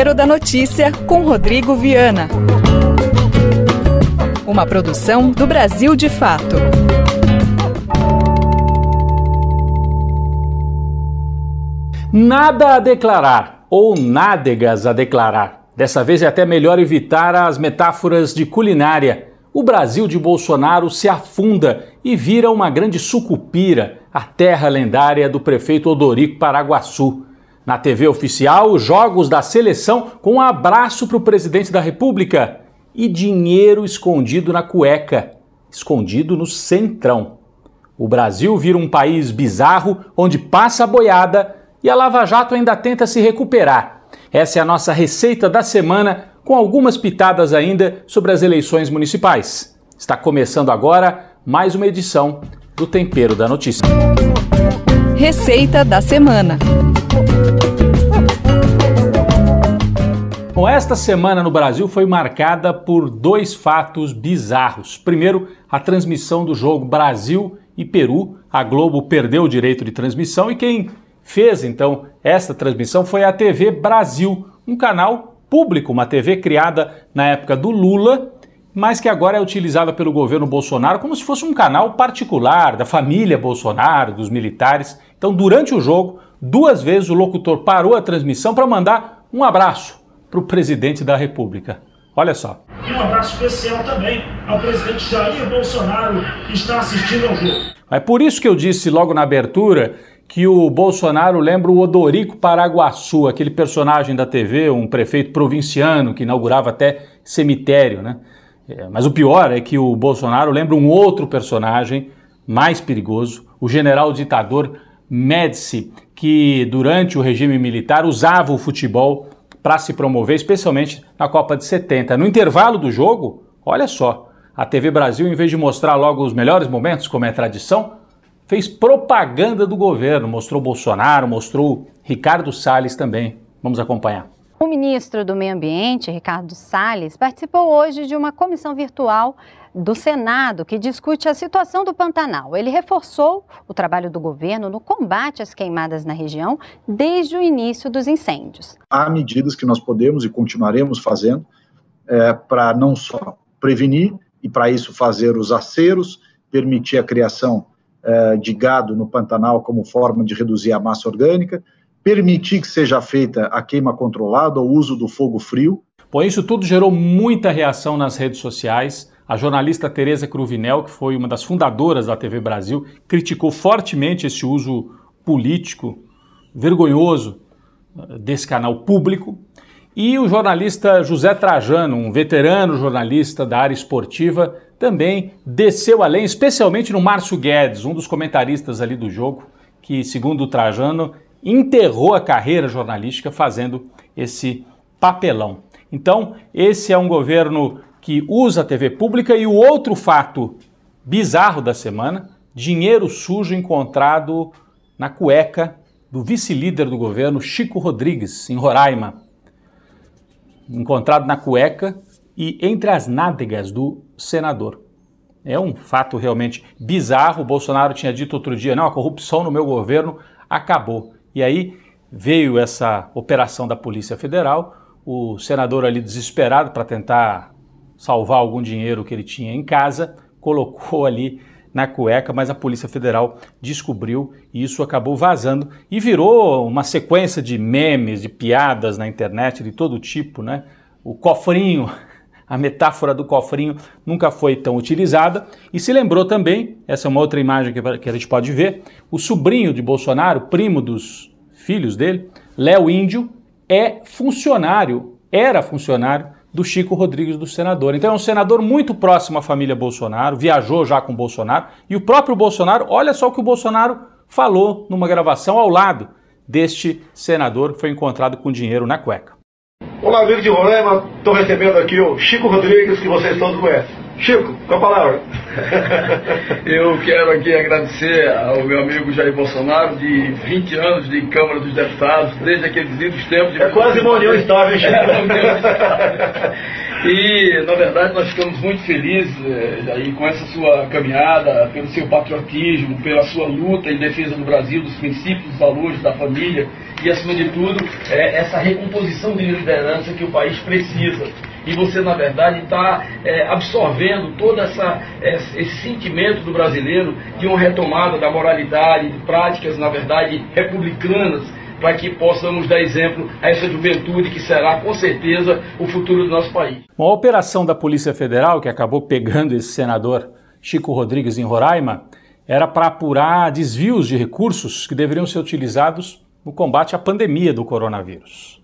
Tempero da Notícia com Rodrigo Viana. Uma produção do Brasil de Fato. Nada a declarar ou nádegas a declarar. Dessa vez é até melhor evitar as metáforas de culinária. O Brasil de Bolsonaro se afunda e vira uma grande sucupira, a terra lendária do prefeito Odorico Paraguaçu. Na TV oficial, jogos da seleção com um abraço para o presidente da República e dinheiro escondido na cueca, escondido no centrão. O Brasil vira um país bizarro onde passa a boiada e a Lava Jato ainda tenta se recuperar. Essa é a nossa receita da semana, com algumas pitadas ainda sobre as eleições municipais. Está começando agora mais uma edição do Tempero da Notícia. Receita da semana. Bom, esta semana no Brasil foi marcada por dois fatos bizarros. Primeiro, a transmissão do jogo Brasil e Peru. A Globo perdeu o direito de transmissão e quem fez então esta transmissão foi a TV Brasil, um canal público, uma TV criada na época do Lula, mas que agora é utilizada pelo governo Bolsonaro como se fosse um canal particular da família Bolsonaro, dos militares. Então, durante o jogo, duas vezes o locutor parou a transmissão para mandar um abraço para o presidente da República. Olha só. E um abraço especial também ao presidente Jair Bolsonaro, que está assistindo ao jogo. É por isso que eu disse logo na abertura que o Bolsonaro lembra o Odorico Paraguaçu, aquele personagem da TV, um prefeito provinciano que inaugurava até cemitério, né? É, mas o pior é que o Bolsonaro lembra um outro personagem mais perigoso, o general ditador Médici, que durante o regime militar usava o futebol para se promover, especialmente na Copa de 70. No intervalo do jogo, olha só, a TV Brasil, em vez de mostrar logo os melhores momentos, como é tradição, fez propaganda do governo, mostrou Bolsonaro, mostrou Ricardo Salles também. Vamos acompanhar. O ministro do Meio Ambiente, Ricardo Salles, participou hoje de uma comissão virtual do Senado que discute a situação do Pantanal. Ele reforçou o trabalho do governo no combate às queimadas na região desde o início dos incêndios. Há medidas que nós podemos e continuaremos fazendo é, para não só prevenir e para isso fazer os aceros, permitir a criação é, de gado no Pantanal como forma de reduzir a massa orgânica, permitir que seja feita a queima controlada, o uso do fogo frio. Bom, isso tudo gerou muita reação nas redes sociais. A jornalista Tereza Cruvinel, que foi uma das fundadoras da TV Brasil, criticou fortemente esse uso político vergonhoso eh, desse canal público. E o jornalista José Trajano, um veterano jornalista da área esportiva, também desceu além, especialmente no Márcio Guedes, um dos comentaristas ali do jogo, que, segundo o Trajano, enterrou a carreira jornalística fazendo esse papelão. Então, esse é um governo que usa a TV pública. E o outro fato bizarro da semana: dinheiro sujo encontrado na cueca do vice-líder do governo, Chico Rodrigues, em Roraima. Encontrado na cueca e entre as nádegas do senador. É um fato realmente bizarro. O Bolsonaro tinha dito outro dia: não, a corrupção no meu governo acabou. E aí veio essa operação da Polícia Federal, o senador ali desesperado para tentar salvar algum dinheiro que ele tinha em casa, colocou ali na cueca, mas a Polícia Federal descobriu e isso acabou vazando e virou uma sequência de memes, de piadas na internet de todo tipo, né? O cofrinho, a metáfora do cofrinho nunca foi tão utilizada e se lembrou também, essa é uma outra imagem que a gente pode ver, o sobrinho de Bolsonaro, primo dos filhos dele, Léo Índio, é funcionário, era funcionário do Chico Rodrigues, do senador. Então é um senador muito próximo à família Bolsonaro, viajou já com Bolsonaro, e o próprio Bolsonaro, olha só o que o Bolsonaro falou numa gravação ao lado deste senador que foi encontrado com dinheiro na cueca. Olá, amigo de Roraima, estou recebendo aqui o Chico Rodrigues, que vocês todos conhecem. Chico, com a palavra. Eu quero aqui agradecer ao meu amigo Jair Bolsonaro de 20 anos de Câmara dos Deputados, desde aqueles idos tempos de. É quase uma união estável, Chico. E, na verdade, nós ficamos muito felizes eh, Jair, com essa sua caminhada, pelo seu patriotismo, pela sua luta em defesa do Brasil, dos princípios, dos valores da família e, acima de tudo, é, essa recomposição de liderança que o país precisa e você, na verdade, está é, absorvendo todo essa, esse sentimento do brasileiro de uma retomada da moralidade, de práticas, na verdade, republicanas, para que possamos dar exemplo a essa juventude que será, com certeza, o futuro do nosso país. Uma operação da Polícia Federal que acabou pegando esse senador Chico Rodrigues em Roraima era para apurar desvios de recursos que deveriam ser utilizados no combate à pandemia do coronavírus.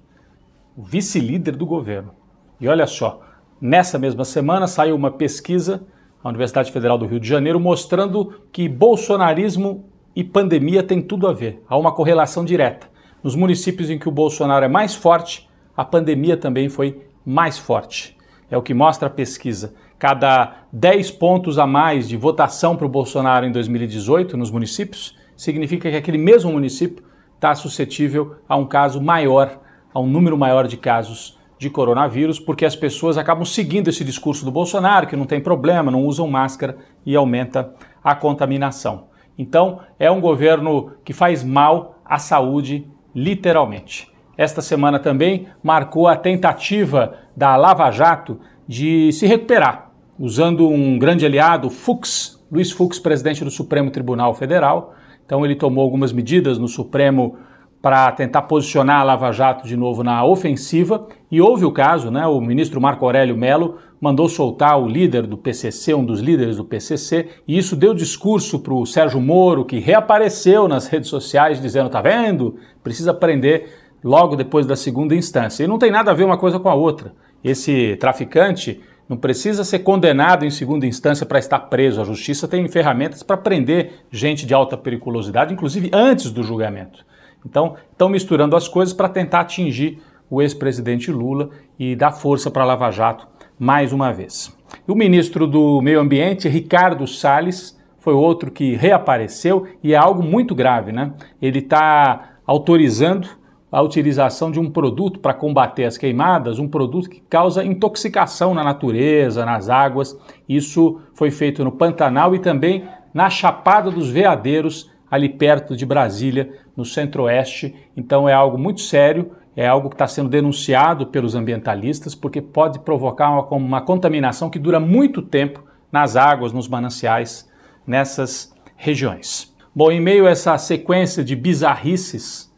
O vice-líder do governo e olha só, nessa mesma semana saiu uma pesquisa da Universidade Federal do Rio de Janeiro mostrando que bolsonarismo e pandemia têm tudo a ver. Há uma correlação direta. Nos municípios em que o Bolsonaro é mais forte, a pandemia também foi mais forte. É o que mostra a pesquisa. Cada 10 pontos a mais de votação para o Bolsonaro em 2018 nos municípios significa que aquele mesmo município está suscetível a um caso maior, a um número maior de casos de coronavírus, porque as pessoas acabam seguindo esse discurso do Bolsonaro, que não tem problema, não usam máscara e aumenta a contaminação. Então, é um governo que faz mal à saúde, literalmente. Esta semana também marcou a tentativa da Lava Jato de se recuperar, usando um grande aliado, Fux, Luiz Fux, presidente do Supremo Tribunal Federal. Então, ele tomou algumas medidas no Supremo para tentar posicionar a Lava Jato de novo na ofensiva. E houve o caso, né? O ministro Marco Aurélio Melo mandou soltar o líder do PCC, um dos líderes do PCC, e isso deu discurso para o Sérgio Moro, que reapareceu nas redes sociais dizendo: tá vendo? Precisa prender logo depois da segunda instância. E não tem nada a ver uma coisa com a outra. Esse traficante não precisa ser condenado em segunda instância para estar preso. A justiça tem ferramentas para prender gente de alta periculosidade, inclusive antes do julgamento. Então, estão misturando as coisas para tentar atingir o ex-presidente Lula e dar força para a Lava Jato mais uma vez. O ministro do Meio Ambiente, Ricardo Salles, foi outro que reapareceu e é algo muito grave, né? Ele está autorizando a utilização de um produto para combater as queimadas, um produto que causa intoxicação na natureza, nas águas. Isso foi feito no Pantanal e também na Chapada dos Veadeiros, ali perto de Brasília, no centro-oeste. Então é algo muito sério, é algo que está sendo denunciado pelos ambientalistas, porque pode provocar uma, uma contaminação que dura muito tempo nas águas, nos mananciais, nessas regiões. Bom, em meio a essa sequência de bizarrices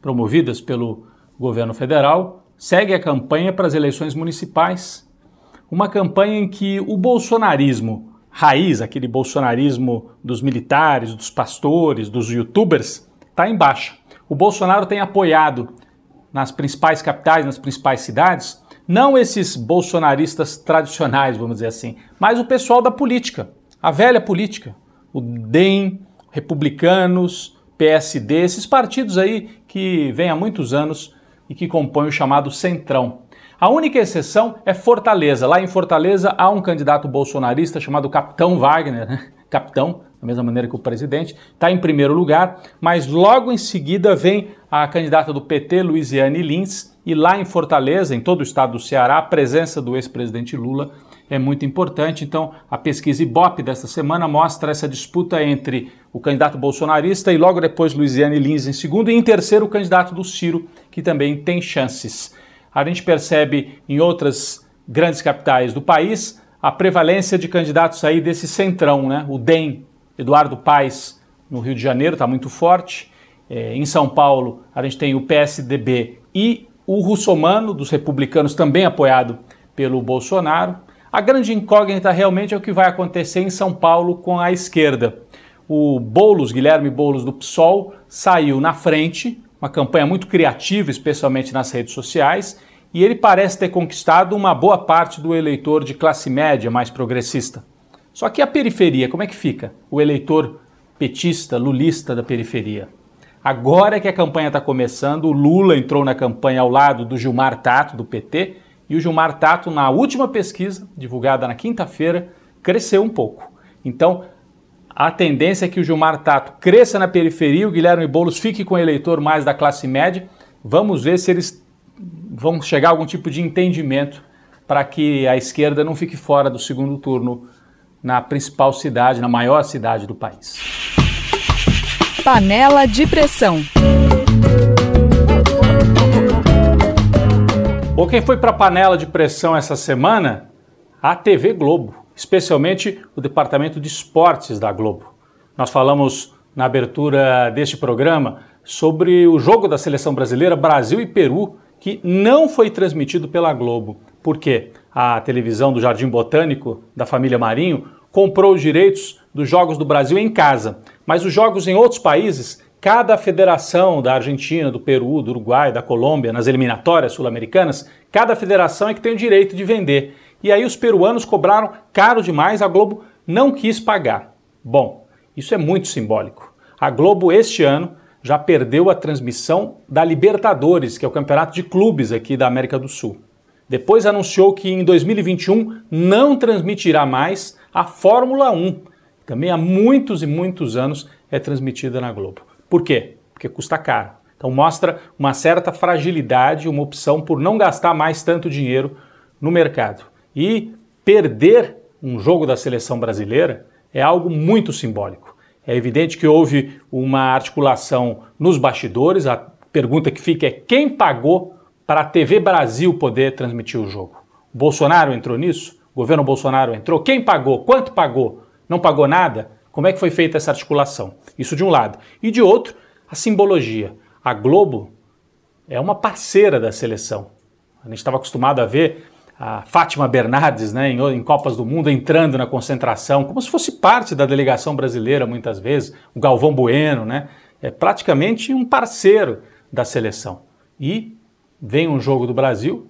promovidas pelo governo federal, segue a campanha para as eleições municipais. Uma campanha em que o bolsonarismo raiz, aquele bolsonarismo dos militares, dos pastores, dos youtubers, está em baixa. O Bolsonaro tem apoiado nas principais capitais, nas principais cidades, não esses bolsonaristas tradicionais, vamos dizer assim, mas o pessoal da política, a velha política, o DEM, republicanos, PSD, esses partidos aí que vêm há muitos anos e que compõem o chamado Centrão. A única exceção é Fortaleza. Lá em Fortaleza há um candidato bolsonarista chamado Capitão Wagner, né? Capitão, da mesma maneira que o presidente, está em primeiro lugar, mas logo em seguida vem a candidata do PT, Luiziane Lins, e lá em Fortaleza, em todo o estado do Ceará, a presença do ex-presidente Lula é muito importante. Então, a pesquisa Ibope desta semana mostra essa disputa entre o candidato bolsonarista e logo depois Luiziane Lins em segundo, e em terceiro o candidato do Ciro, que também tem chances a gente percebe em outras grandes capitais do país a prevalência de candidatos aí desse centrão, né? O DEM, Eduardo Paes, no Rio de Janeiro, está muito forte. É, em São Paulo, a gente tem o PSDB e o Russomano, dos republicanos, também apoiado pelo Bolsonaro. A grande incógnita realmente é o que vai acontecer em São Paulo com a esquerda. O Boulos, Guilherme Boulos do PSOL, saiu na frente, uma campanha muito criativa, especialmente nas redes sociais, e ele parece ter conquistado uma boa parte do eleitor de classe média mais progressista. Só que a periferia, como é que fica? O eleitor petista, lulista da periferia. Agora que a campanha está começando, o Lula entrou na campanha ao lado do Gilmar Tato, do PT, e o Gilmar Tato, na última pesquisa, divulgada na quinta-feira, cresceu um pouco. Então, a tendência é que o Gilmar Tato cresça na periferia, o Guilherme Boulos fique com o eleitor mais da classe média. Vamos ver se eles vão chegar a algum tipo de entendimento para que a esquerda não fique fora do segundo turno na principal cidade, na maior cidade do país. Panela de pressão. Bom, quem foi para a panela de pressão essa semana? A TV Globo especialmente o departamento de esportes da Globo. Nós falamos na abertura deste programa sobre o jogo da seleção brasileira Brasil e Peru, que não foi transmitido pela Globo. Por quê? A televisão do Jardim Botânico da família Marinho comprou os direitos dos jogos do Brasil em casa, mas os jogos em outros países, cada federação da Argentina, do Peru, do Uruguai, da Colômbia, nas eliminatórias sul-americanas, cada federação é que tem o direito de vender. E aí os peruanos cobraram caro demais, a Globo não quis pagar. Bom, isso é muito simbólico. A Globo este ano já perdeu a transmissão da Libertadores, que é o campeonato de clubes aqui da América do Sul. Depois anunciou que em 2021 não transmitirá mais a Fórmula 1. Também há muitos e muitos anos é transmitida na Globo. Por quê? Porque custa caro. Então mostra uma certa fragilidade, uma opção por não gastar mais tanto dinheiro no mercado. E perder um jogo da seleção brasileira é algo muito simbólico. É evidente que houve uma articulação nos bastidores. A pergunta que fica é quem pagou para a TV Brasil poder transmitir o jogo? O Bolsonaro entrou nisso? O governo Bolsonaro entrou? Quem pagou? Quanto pagou? Não pagou nada? Como é que foi feita essa articulação? Isso de um lado. E de outro, a simbologia. A Globo é uma parceira da seleção. A gente estava acostumado a ver a Fátima Bernardes, né, em, em, Copas do Mundo, entrando na concentração, como se fosse parte da delegação brasileira, muitas vezes, o Galvão Bueno, né, é praticamente um parceiro da seleção. E vem um jogo do Brasil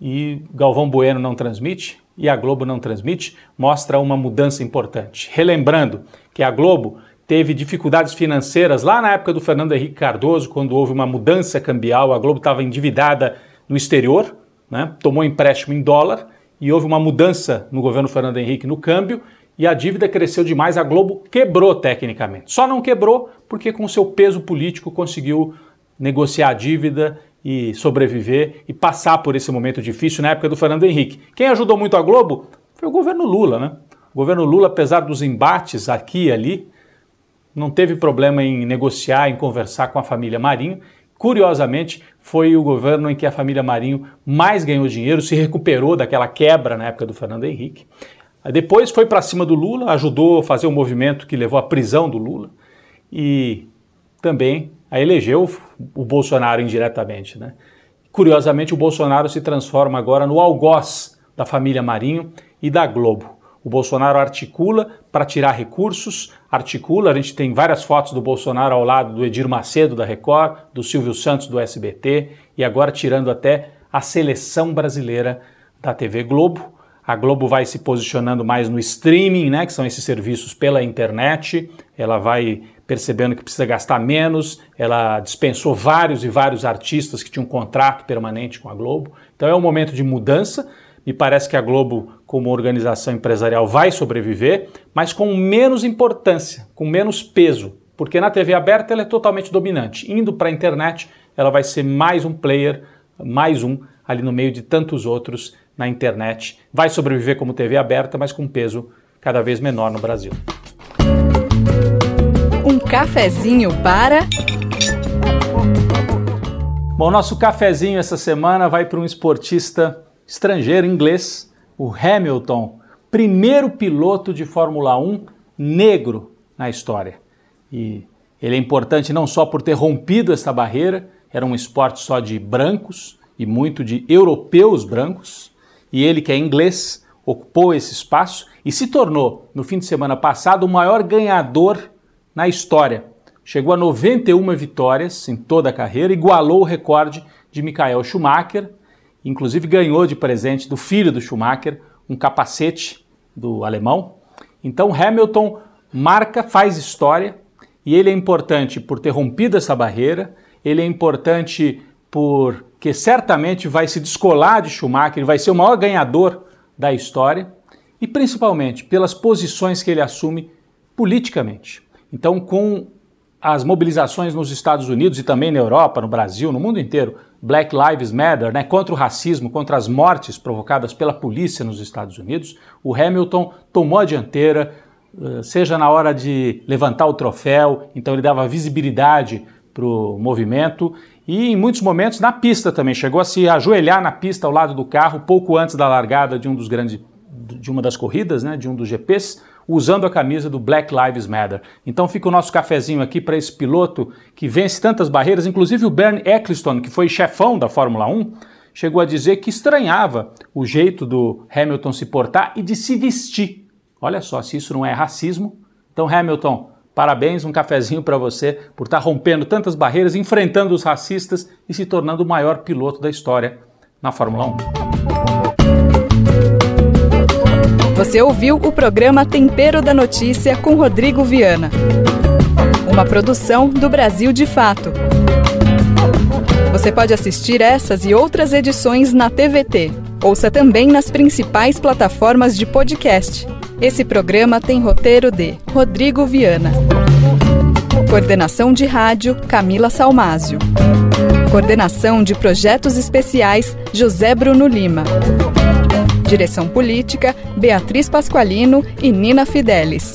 e Galvão Bueno não transmite e a Globo não transmite, mostra uma mudança importante. Relembrando que a Globo teve dificuldades financeiras lá na época do Fernando Henrique Cardoso, quando houve uma mudança cambial, a Globo estava endividada no exterior, né, tomou empréstimo em dólar e houve uma mudança no governo Fernando Henrique no câmbio e a dívida cresceu demais, a Globo quebrou tecnicamente. Só não quebrou porque com seu peso político conseguiu negociar a dívida e sobreviver e passar por esse momento difícil na época do Fernando Henrique. Quem ajudou muito a Globo foi o governo Lula, né? O governo Lula, apesar dos embates aqui e ali, não teve problema em negociar, em conversar com a família Marinho Curiosamente, foi o governo em que a família Marinho mais ganhou dinheiro, se recuperou daquela quebra na época do Fernando Henrique. Depois foi para cima do Lula, ajudou a fazer um movimento que levou à prisão do Lula e também a elegeu o Bolsonaro indiretamente. Né? Curiosamente, o Bolsonaro se transforma agora no algoz da família Marinho e da Globo. O Bolsonaro articula para tirar recursos, articula, a gente tem várias fotos do Bolsonaro ao lado do Edir Macedo da Record, do Silvio Santos do SBT e agora tirando até a seleção brasileira da TV Globo. A Globo vai se posicionando mais no streaming, né, que são esses serviços pela internet. Ela vai percebendo que precisa gastar menos. Ela dispensou vários e vários artistas que tinham um contrato permanente com a Globo. Então é um momento de mudança. Me parece que a Globo, como organização empresarial, vai sobreviver, mas com menos importância, com menos peso, porque na TV aberta ela é totalmente dominante. Indo para a internet, ela vai ser mais um player, mais um ali no meio de tantos outros na internet. Vai sobreviver como TV aberta, mas com peso cada vez menor no Brasil. Um cafezinho para. Bom, nosso cafezinho essa semana vai para um esportista estrangeiro inglês, o Hamilton, primeiro piloto de Fórmula 1 negro na história. E ele é importante não só por ter rompido essa barreira, era um esporte só de brancos e muito de europeus brancos, e ele, que é inglês, ocupou esse espaço e se tornou, no fim de semana passado, o maior ganhador na história. Chegou a 91 vitórias em toda a carreira, igualou o recorde de Michael Schumacher, inclusive ganhou de presente do filho do Schumacher um capacete do alemão. Então Hamilton marca, faz história e ele é importante por ter rompido essa barreira, ele é importante por que certamente vai se descolar de Schumacher, vai ser o maior ganhador da história, e principalmente pelas posições que ele assume politicamente. Então, com as mobilizações nos Estados Unidos e também na Europa, no Brasil, no mundo inteiro, Black Lives Matter, né, contra o racismo, contra as mortes provocadas pela polícia nos Estados Unidos, o Hamilton tomou a dianteira, eh, seja na hora de levantar o troféu, então ele dava visibilidade para o movimento. E em muitos momentos na pista também. Chegou a se ajoelhar na pista ao lado do carro pouco antes da largada de um dos grandes de uma das corridas, né, de um dos GPs, usando a camisa do Black Lives Matter. Então fica o nosso cafezinho aqui para esse piloto que vence tantas barreiras, inclusive o Bernie Ecclestone, que foi chefão da Fórmula 1, chegou a dizer que estranhava o jeito do Hamilton se portar e de se vestir. Olha só, se isso não é racismo. Então, Hamilton, parabéns, um cafezinho para você por estar tá rompendo tantas barreiras, enfrentando os racistas e se tornando o maior piloto da história na Fórmula 1. Você ouviu o programa Tempero da Notícia com Rodrigo Viana. Uma produção do Brasil de Fato. Você pode assistir essas e outras edições na TVT. Ouça também nas principais plataformas de podcast. Esse programa tem roteiro de Rodrigo Viana. Coordenação de rádio Camila Salmásio. Coordenação de projetos especiais José Bruno Lima. Direção política Beatriz Pasqualino e Nina Fidelis.